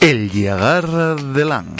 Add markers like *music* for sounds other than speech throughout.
El Yagar de Lan.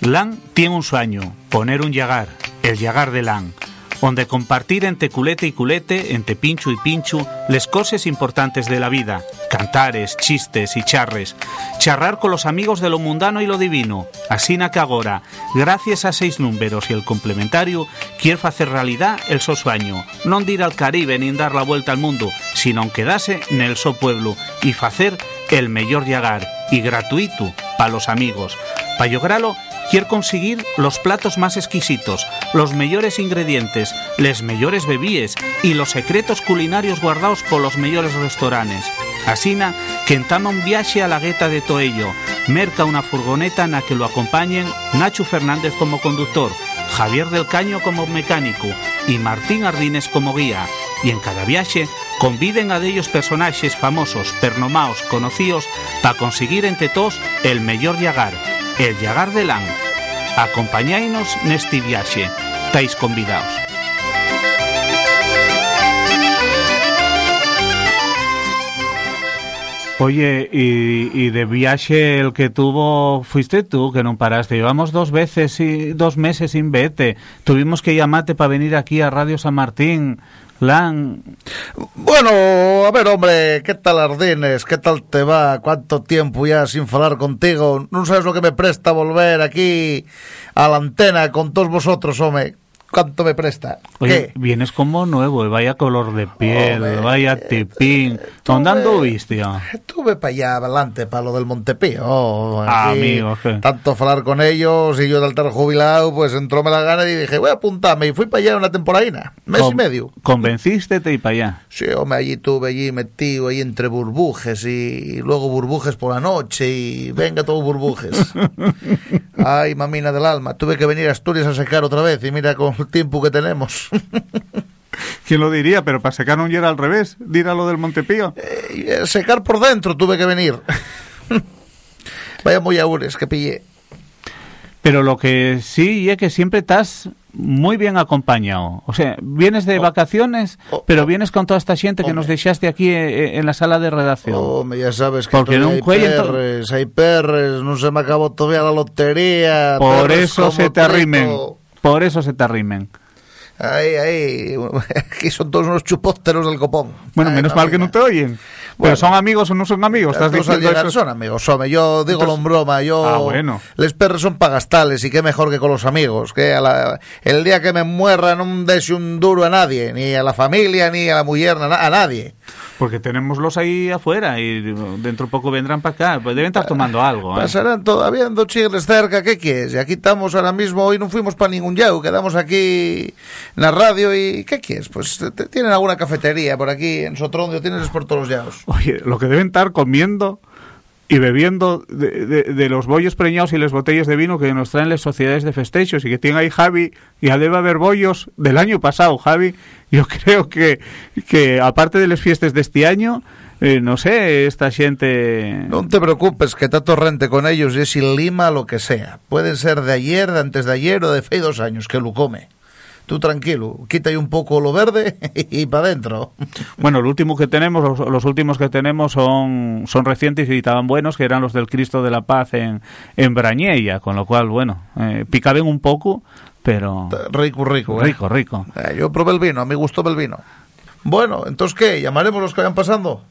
Lan tiene un sueño, poner un Yagar, el Yagar de Lan, donde compartir entre culete y culete, entre pincho y pincho, les cosas importantes de la vida, cantares, chistes y charres, charrar con los amigos de lo mundano y lo divino, así que agora, gracias a seis números y el complementario, quiere hacer realidad el so sueño, no ir al Caribe ni dar la vuelta al mundo, sino quedarse en el so pueblo y hacer el mejor Yagar, y gratuito para los amigos. Para lograrlo, quiere conseguir los platos más exquisitos, los mejores ingredientes, les mejores bebíes y los secretos culinarios guardados por los mejores restaurantes. Asina que entama un viaje a la gueta de Toello, merca una furgoneta en la que lo acompañen Nacho Fernández como conductor, Javier del Caño como mecánico y Martín Ardines como guía. Y en cada viaje conviden a de ellos personajes famosos, pernomaos, conocidos, para conseguir entre todos el mejor llagar, el llagar de Lan. Acompañáinos neste viaje, estáis convidados. Oye, y, y, de viaje el que tuvo fuiste tú, que no paraste. Llevamos dos veces y dos meses sin vete. Tuvimos que llamarte para venir aquí a Radio San Martín. Bueno, a ver, hombre, ¿qué tal Ardines? ¿Qué tal te va? ¿Cuánto tiempo ya sin hablar contigo? No sabes lo que me presta volver aquí a la antena con todos vosotros, hombre. ¿Cuánto me presta? Oye, vienes como nuevo, vaya color de piel, Hombre, vaya tipín. ¿Dónde anduviste? Estuve para allá adelante, para lo del Montepío. Ah, amigo. ¿qué? Tanto hablar con ellos y yo de altar jubilado, pues entróme la gana y dije, voy a apuntarme. Y fui para allá una temporadina, mes Con- y medio. ¿Convenciste y para allá? Sí, hombre, allí tuve allí metido ahí entre burbujes y luego burbujes por la noche y venga todo burbujes. *laughs* Ay, mamina del alma, tuve que venir a Asturias a secar otra vez y mira con el tiempo que tenemos. ¿Quién lo diría? Pero para secar un era al revés, dir a lo del Montepío. Y, eh, secar por dentro tuve que venir. Vaya muy aures que pillé. Pero lo que sí es que siempre estás muy bien acompañado. O sea, vienes de Oh. vacaciones, Oh, pero vienes con toda esta gente que nos dejaste aquí eh, en la sala de redacción. Hombre, ya sabes que Porque hay perres, hay perres, no se me acabó todavía la lotería. Por eso se te arrimen. Por eso se te arrimen. Ay, ay, *laughs* aquí son todos unos chupósteros del copón. Bueno, Ay, menos mal que no te oyen. Bueno. Pero son amigos o no son amigos. Estás diciendo eso. son amigos, home, yo digo Entonces- en broma, yo... Ah, bueno. Les perros son pagastales y qué mejor que con los amigos, que a la- el día que me muera no deje un duro a nadie, ni a la familia, ni a la mujer, a, na- a nadie. Porque tenemos ahí afuera y dentro poco vendrán para acá. Pues deben estar tomando algo. ¿eh? Pasarán todavía dos chigres cerca, ¿qué quieres? Y aquí estamos ahora mismo, hoy no fuimos para ningún yau, quedamos aquí en la radio y ¿qué quieres? Pues tienen alguna cafetería por aquí en Sotrondio, tienes por todos los yaos. Oye, lo que deben estar comiendo y bebiendo de, de- los bollos preñados y las botellas de vino que nos traen las sociedades de festejos y que tiene ahí Javi, ya debe haber bollos del año pasado, Javi. Yo *laughs* creo que, que aparte de las fiestas de este año, eh, no sé, esta gente... No te preocupes, que está torrente con ellos y es sin lima lo que sea. Puede ser de ayer, de antes de ayer o de fe dos años, que lo come. Tú tranquilo, quita ahí un poco lo verde *laughs* y para adentro. Bueno, el último que tenemos, los, los últimos que tenemos son, son recientes y estaban buenos, que eran los del Cristo de la Paz en, en Brañella, con lo cual, bueno, eh, picaban un poco, pero... Rico, rico. ¿eh? Rico, rico. Eh, yo probé el vino, a mí gustó el vino. Bueno, entonces ¿qué? ¿Llamaremos los que vayan pasando?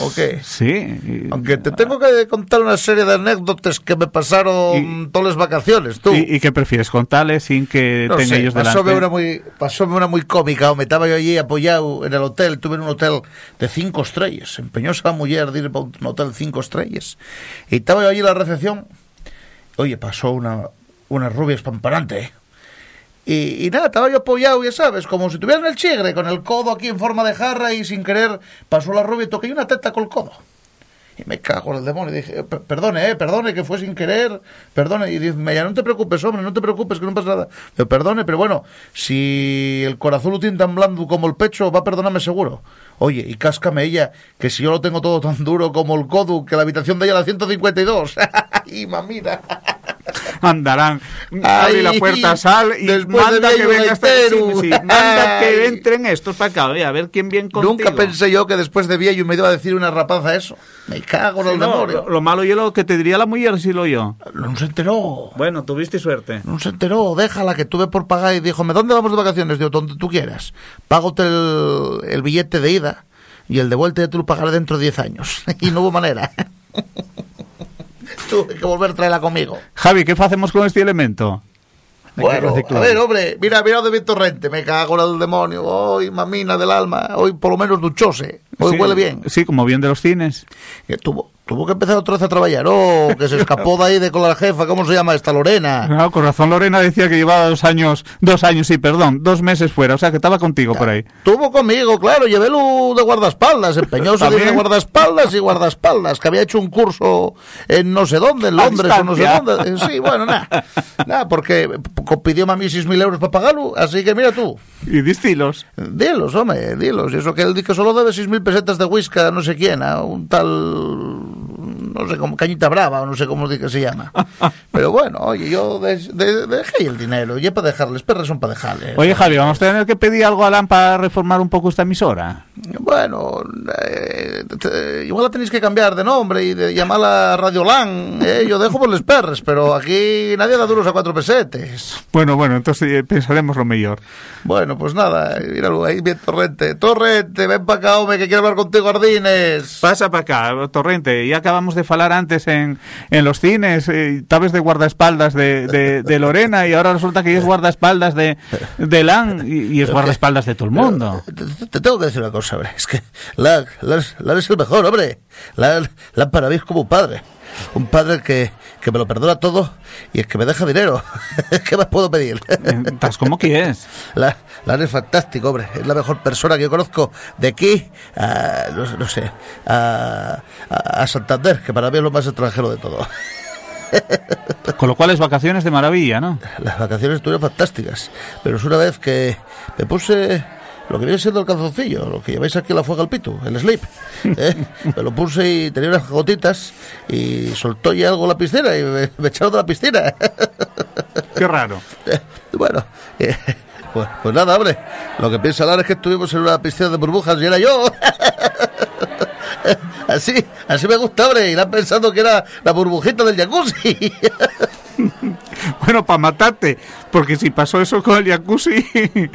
¿O qué? Sí. Aunque te tengo que contar una serie de anécdotas que me pasaron Y- todas las vacaciones, tú. ¿Y, y qué prefieres? ¿Contarles sin que No tenga sé, ellos pasóme delante? una muy, pasóme una muy cómica, hombre. Estaba yo allí apoyado en el hotel, tuve en un hotel de cinco estrellas. Empeñóse la mujer de ir para un hotel cinco estrellas. Y estaba yo allí en la recepción. Oye, pasó una, una rubia espamparante, ¿eh? Y, y nada, estaba yo apoyado, ya sabes, como si tuvieran el chigre, con el codo aquí en forma de jarra y sin querer pasó la rubia y toqué una teta con el codo. Y me cago en el demonio. Y dije, "Per- perdone, eh, perdone, que fue sin querer, perdone. Y dice, ya no te preocupes, hombre, no te preocupes, que no pasa nada. Yo, perdone, pero bueno, si el corazón lo tiene tan blando como el pecho, va a perdonarme seguro. Oye, y cáscame ella, que si yo lo tengo todo tan duro como el codo, que la habitación de ella la 152. y *laughs* mamita. Andarán, abre la puerta, sal y manda que venga esta- gaitero. sí, sí, manda que entren estos para acá, a ver quién viene contigo. Nunca pensé yo que después de viejo me iba a decir una rapaza eso. Me cago en Sí, el no, demonio. lo, lo malo yo lo que te diría la mujer si lo yo. No se enteró. Bueno, tuviste suerte. No se enteró, déjala que tuve por pagar y dijo, ¿dónde vamos de vacaciones? Digo, donde tú quieras. Págote el, el billete de ida y el de vuelta ya tú lo pagaré dentro de 10 años. *laughs* y no hubo manera. *laughs* *laughs* Tuve que volver a traerla conmigo. Javi, ¿qué hacemos con este elemento? Bueno, a ver, hombre, mira, mira de mi torrente, me cago en el demonio. Hoy, mamina del alma, hoy por lo menos duchose. Hoy Sí, huele bien. Sí, como bien de los cines. Que tuvo, que empezar otra vez a trabajar. Oh, que se escapó de ahí de con la jefa, ¿cómo se llama esta Lorena? No, con razón Lorena decía que llevaba dos años, dos años, sí, perdón, dos meses fuera, o sea que estaba contigo por ahí. Tuvo conmigo, claro, llevélo de guardaespaldas, empeñoso de guardaespaldas y guardaespaldas, que había hecho un curso en no sé dónde, en Londres o no sé dónde. Sí, bueno, nada, nada, porque pidió a mí 6.000 euros para pagarlo, así que mira tú, Y distilos. dilos, hombre, dilos, y eso que él dice que solo debe 6.000 pesetas de whisky a no sé quién, a un tal, no sé, como Cañita Brava, o no sé cómo que se llama. *laughs* Pero bueno, oye, yo de- de- dejé el dinero, y es para dejarles, perras son para dejarles. Oye, Javi, vamos a tener que pedir algo a Alan para reformar un poco esta emisora. Bueno, eh, te- igual la tenéis que cambiar de nombre y de llamarla Radio Lan. eh, Yo dejo por los perres, pero aquí nadie da duros a cuatro pesetes. Bueno, bueno, entonces eh, pensaremos lo mejor. Bueno, pues nada, míralo ahí, bien Torrente. Torrente, ven para acá, hombre, que quiero hablar contigo, Ardines. Pasa para acá, Torrente. Ya acabamos de falar antes en, en los cines. Eh, Estabas de guardaespaldas de, de, de Lorena y ahora resulta que es guardaespaldas de, de Lan y, y es guardaespaldas de todo el mundo. Te, te tengo que decir una cosa, hombre. Es que la, la, la es el mejor, hombre. La, la para mí es como un padre. Un padre que, que me lo perdona todo y el que me deja dinero. *laughs* ¿Qué más puedo pedir? Estás como quieres. *laughs* La, la es fantástico, hombre. Es la mejor persona que yo conozco de aquí a, no, no sé, a, a, a Santander, que para mí es lo más extranjero de todo. *laughs* Con lo cual es vacaciones de maravilla, ¿no? Las vacaciones estuvieron fantásticas, pero es una vez que me puse lo que viene siendo el calzoncillo, lo que lleváis aquí a la fuega al pito, el slip. ¿eh? *laughs* Me lo puse y tenía unas gotitas y soltó ya algo la piscina y me, me echaron de la piscina. Qué raro. *laughs* Bueno, eh, pues, pues nada, hombre. Lo que piensa Lara es que estuvimos en una piscina de burbujas y era yo. *laughs* Así, así me gusta, hombre. Irán pensando que era la burbujita del jacuzzi. *laughs* Bueno, para matarte, porque si pasó eso con el jacuzzi *laughs*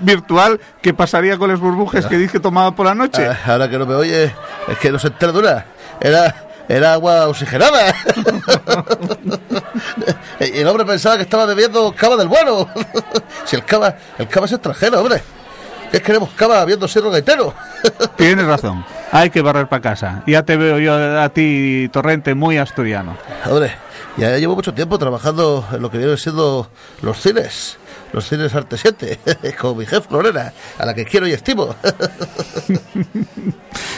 virtual, ¿qué pasaría con las burbujas que dije que tomaba por la noche? Ah, Ahora que no me oye, es que no se entera de una. Era, era agua oxigenada. *laughs* y el hombre pensaba que estaba bebiendo cava del bueno. si el cava, el cava es extranjero, hombre. ¿Qué queremos cava viendo Cerro Gaitero? Tienes razón, hay que barrer para casa. Ya te veo yo a ti, Torrente, muy asturiano. Hombre, ya llevo mucho tiempo trabajando en lo que viene siendo los cines. Los cines Arte 7, *laughs* con mi jefe Lorena, a la que quiero y estimo. *laughs*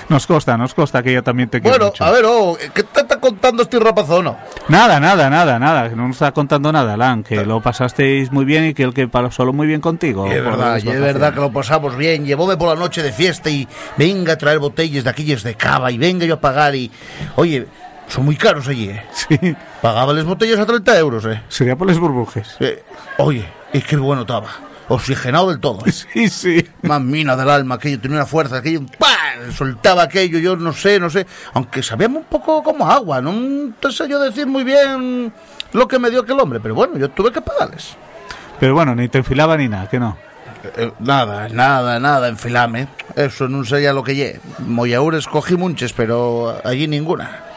Nos costa, nos costa que ella también te quiere bueno, mucho. a ver, oh, ¿qué te está contando este rapazono? Nada, nada, nada, nada, que no nos está contando nada, Alan, que lo pasasteis muy bien y que el que pasó muy bien contigo. Es verdad, es verdad que lo pasamos bien. Llevóme por la noche de fiesta y venga a traer botellas de aquellas de cava y venga yo a pagar y... Oye, son muy caros allí, ¿eh? *laughs* Sí, Pagaba las botellas a 30 euros, ¿eh? sería por las burbujes. Eh, Oye, es que bueno estaba. Oxigenado del todo, ¿eh? *laughs* Sí, sí. Más mina del alma, aquello tenía una fuerza, aquello... ¡pam! Soltaba aquello, yo no sé, no sé. Aunque sabíamos un poco como agua, no te sé yo decir muy bien lo que me dio aquel hombre, pero bueno, yo tuve que pagarles. Pero bueno, ni te enfilaba ni nada, que no. Eh, nada, nada, nada, enfilame. Eso no ya lo que lle. Mollaures cogí muchas, pero allí ninguna.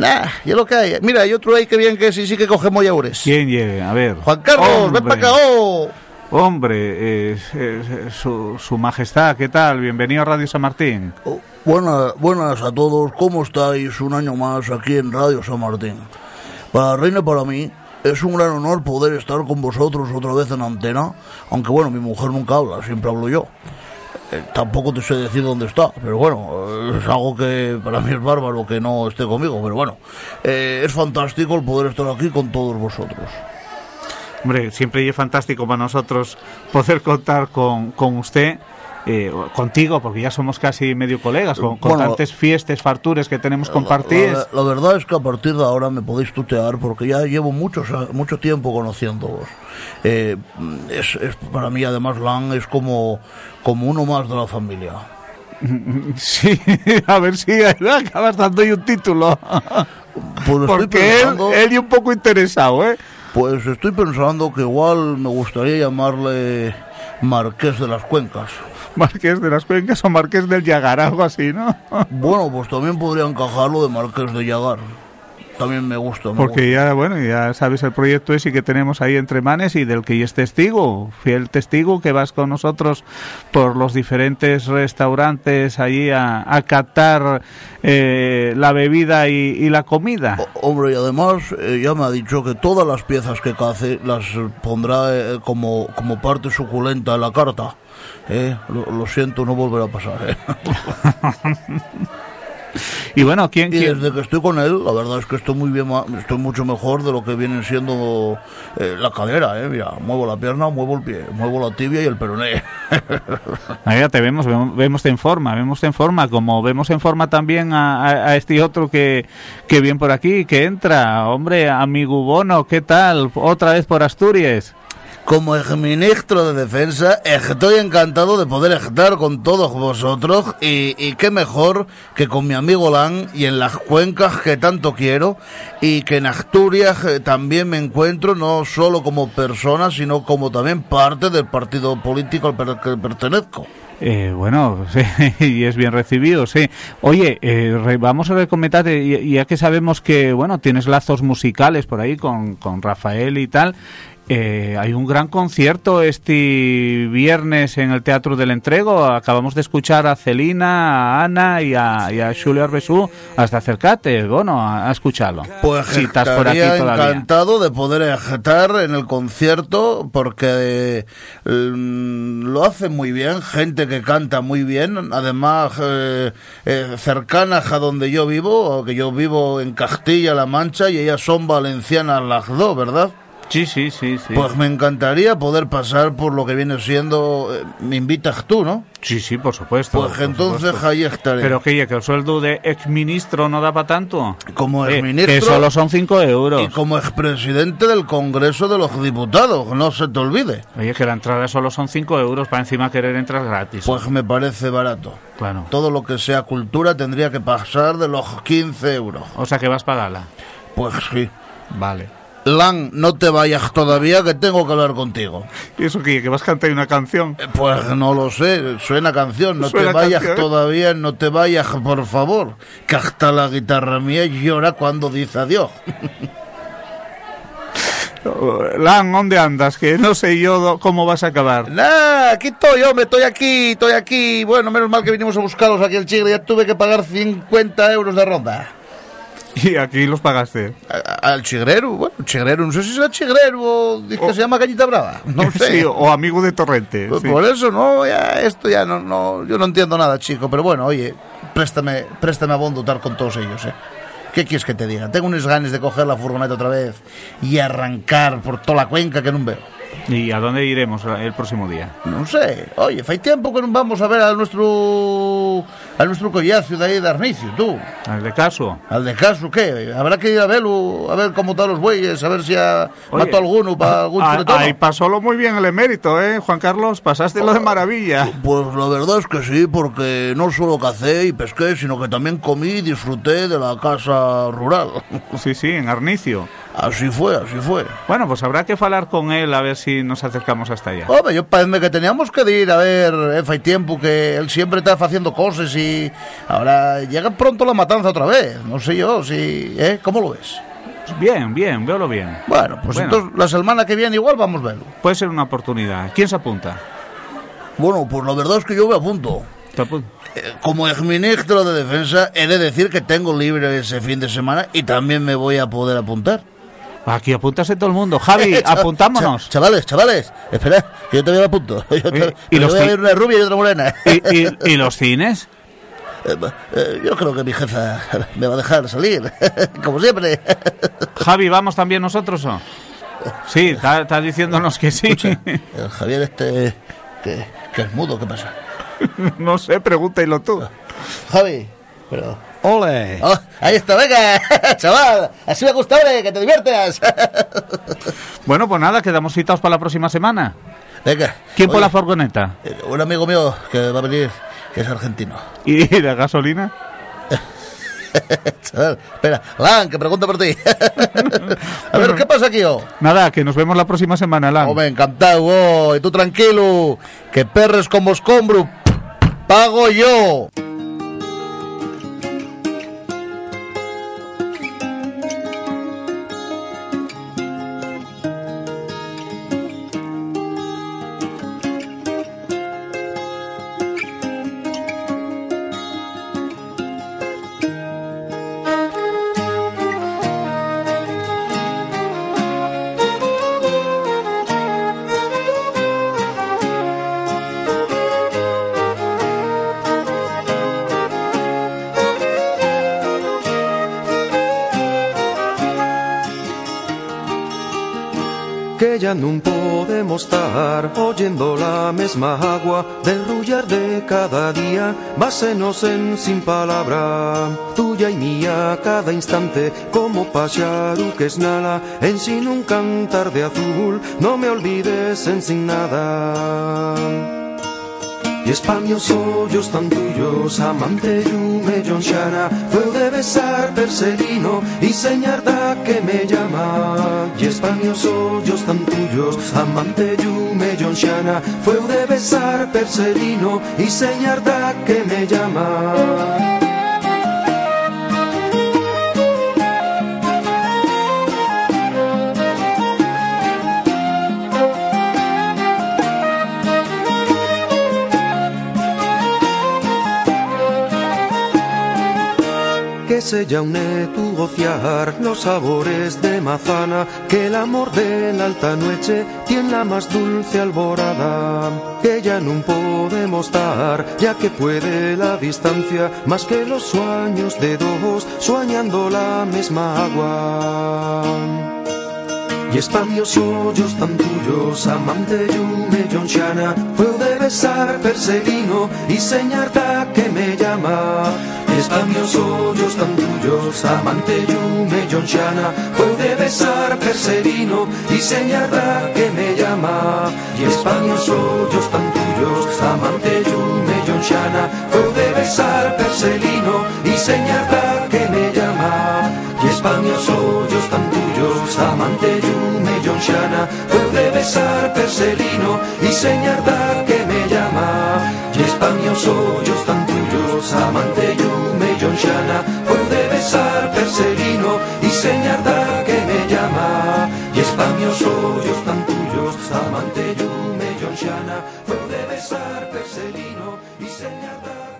Nah, ya lo que hay. Mira, hay otro ahí que bien que sí, sí que coge mollaures. ¿Quién llegue? A ver. Juan Carlos, ven para acá. oh. Hombre, eh, eh, su, su majestad, ¿qué tal? Bienvenido a Radio San Martín. Oh, buenas, buenas a todos, ¿cómo estáis? Un año más aquí en Radio San Martín. Para Reina, para mí, es un gran honor poder estar con vosotros otra vez en antena, aunque bueno, mi mujer nunca habla, siempre hablo yo. Eh, tampoco te sé decir dónde está, pero bueno, eh, es algo que para mí es bárbaro que no esté conmigo, pero bueno, eh, es fantástico el poder estar aquí con todos vosotros. Hombre, siempre es fantástico para nosotros poder contar con, con usted eh, contigo, porque ya somos casi medio colegas, con, con Bueno, tantas fiestas, fartures que tenemos compartidas. La, la verdad es que a partir de ahora me podéis tutear porque ya llevo muchos, mucho tiempo conociéndoos. Eh, es, es- para mí además Lan es como, como uno más de la familia. *laughs* Sí, a ver si *laughs* acabas dando ahí un título. *laughs* Pues Porque él, pensando, él y un poco interesado, ¿eh? pues estoy pensando que igual me gustaría llamarle Marqués de las Cuencas. Marqués de las Cuencas o Marqués del Llagar, algo así, ¿no? Bueno, pues también podría encajarlo de Marqués de Llagar. También me gusta. me Porque ya, bueno, ya sabes el proyecto ese que tenemos ahí entre manes y del que ya es testigo, fiel testigo, que vas con nosotros por los diferentes restaurantes allí a, a catar eh, la bebida y, y la comida. O- Hombre, y además eh, ya me ha dicho que todas las piezas que cace las eh, pondrá eh, como, como parte suculenta en la carta. Eh, lo, lo siento, no volverá a pasar. *laughs* *laughs* Y bueno, ¿quién, Y quién? desde que estoy con él, la verdad es que estoy muy bien, estoy mucho mejor de lo que viene siendo eh, la cadera. Eh. Mira, muevo la pierna, muevo el pie, muevo la tibia y el peroné. *laughs* Ah, ya te vemos, vemos, vemos en forma, vemos en forma, como vemos en forma también a, a- a este otro que, que viene por aquí, que entra. Hombre, amigo Bono, ¿qué tal? Otra vez por Asturias. Como ministro de Defensa, estoy encantado de poder estar con todos vosotros y, y qué mejor que con mi amigo Lan y en las cuencas que tanto quiero y que en Asturias eh, también me encuentro no solo como persona, sino como también parte del partido político al que pertenezco. Eh, bueno, *laughs* sí, y es bien recibido, sí. Oye, eh, re- vamos a recomendar, ya que sabemos que, bueno, tienes lazos musicales por ahí con, con Rafael y tal, eh, hay un gran concierto este viernes en el Teatro del Entrego. Acabamos de escuchar a Celina, a Ana y a, y a Julio Arbesú. Hasta acercate, bueno, a, a escucharlo. Pues si estás por aquí estaría todavía. encantado de poder estar en el concierto porque eh, mm, lo hace muy bien, gente que canta muy bien, además eh, eh, cercanas a donde yo vivo, que yo vivo en Castilla-La Mancha y ellas son valencianas las dos, ¿verdad? Sí, sí, sí, sí. Pues me encantaría poder pasar por lo que viene siendo, eh, me invitas tú, ¿no? sí, sí, por supuesto. Pues por entonces supuesto. ahí estaré. Pero que que el sueldo de exministro no da para tanto. como Eh, exministro que solo son 5 euros. y como expresidente del Congreso de los Diputados, no se te olvide. Oye, que la entrada solo son 5 euros para encima querer entrar gratis. Pues me parece barato. claro. Todo lo que sea cultura tendría que pasar de los 15 euros. O sea que vas para pagarla. Pues sí. Vale. Lan, no te vayas todavía que tengo que hablar contigo. ¿Y eso qué? ¿Que vas a cantar una canción? Eh, Pues no lo sé, suena canción, no Suena te vayas canción, ¿eh? todavía, no te vayas, por favor. Que hasta la guitarra mía llora cuando dice adiós. *laughs* Lan, ¿dónde andas? Que no sé yo cómo vas a acabar. Nah, aquí estoy, hombre, estoy aquí, estoy aquí. Bueno, menos mal que vinimos a buscarlos aquí el chigre, ya tuve que pagar 50 euros de ronda. *laughs* Y aquí los pagaste. A- Al chigrero, bueno, chigrero, no sé si será chigrero o dice que se llama Cañita Brava, *laughs* no sé. Sí, o amigo de Torrente. Pues sí. Por eso, no, ya, esto ya no, no, yo no entiendo nada, chico, pero bueno, oye, préstame, préstame a Bondo estar con todos ellos, eh. ¿Qué quieres que te diga? Tengo unos ganas de coger la furgoneta otra vez y arrancar por toda la cuenca que no veo. ¿Y a dónde iremos el próximo día? Non sei, oye, fai tempo que non vamos a ver al nuestro al nuestro collacio de aí de Arnicio, tú. ¿Al de caso? Al de caso, ¿qué? Habrá que ir a verlo, a ver cómo están los bueyes, a ver si ha Oye, mató alguno para algún ah, chuletón. Ahí pasólo muy bien el emérito, ¿eh? Juan Carlos, pasaste lo de maravilla. Pues la verdad es que sí, porque no solo cacé y pesqué, sino que también comí y disfruté de la casa rural. Sí, sí, en Arnicio. Así fue, así fue. Bueno, pues habrá que hablar con él a ver si nos acercamos hasta allá. Hombre, yo parece que teníamos que ir a ver, eh, fai tiempo que él siempre está haciendo cosas y ahora llega pronto la matanza otra vez. No sé yo si, ¿eh? ¿Cómo lo ves? Bien, bien, véolo bien. Bueno, pues Bueno. entonces la semana que viene igual vamos a verlo. Puede ser una oportunidad. ¿Quién se apunta? Bueno, pues la verdad es que yo me apunto. ¿Te apun- Eh, Como exministro de Defensa, he de decir que tengo libre ese fin de semana y también me voy a poder apuntar. Aquí apúntase todo el mundo. Javi, *laughs* Eh, apuntámonos. cha- chavales, chavales, espera, que yo también me apunto. *laughs* Yo, te- y los voy a ver una rubia y otra morena. ¿Y, y- *laughs* y los cines? Eh, eh, yo creo que mi jefa me va a dejar salir, como siempre. Javi, ¿vamos también nosotros o? Sí, está, está diciéndonos que sí. El Javier este, que, que es mudo, ¿qué pasa? No sé, pregúntalo tú. Javi, pero... ¡Ole! Oh, ahí está, venga, *laughs* chaval, así me gusta, hombre, que te diviertas. *laughs* Bueno, pues nada, quedamos citados para la próxima semana. Venga. ¿Quién por oye, la furgoneta? eh, Un amigo mío que va a venir, que es argentino. ¿Y de gasolina? *laughs* Chaval, espera, Lan, que pregunta por ti. a ver, ¿qué pasa aquí, oh? Nada, que nos vemos la próxima semana, Lan. Hombre, encantado, oh, y tú tranquilo, que perres como escombro, pago yo. Ya non podemos estar oyendo la mesma agua del rullar de cada día, básenos en sin palabra, tuya y mía cada instante, como pacharu que es nada, en sin un cantar de azul, no me olvides en sin nada. Y españos hoyos tan tuyos, amante yume Shana, fue de besar perselino y señar da que me llama. Y españos hoyos tan tuyos, amante yume Shana, fue de besar perselino y señar da que me llama. Que se llaune tu gociar los sabores de mazana, que el amor de la alta noche tiene la más dulce alborada, que ya no podemos estar, ya que puede la distancia, más que los sueños de dos, soñando la misma agua. Y españos hoyos tan tuyos, amante yume Shana, besar perseguino y señarta que me llama. Y españos hoyos tan tuyos, amante yume Shana, fue de besar perseguino y señarta que me llama. Y españos hoyos tan tuyos, amante yume Shana, fue de besar perseguino y señarta que me llama. Y españos hoyos tan tuyos, amante yume Shana, fue de besar perselino y señarta que Y españos hoyos tan tuyos, amante yume Shana, fue de besar perselino y señarta que me llama. Y españos hoyos tan tuyos, amante yume Shana, fue de besar perselino y llama.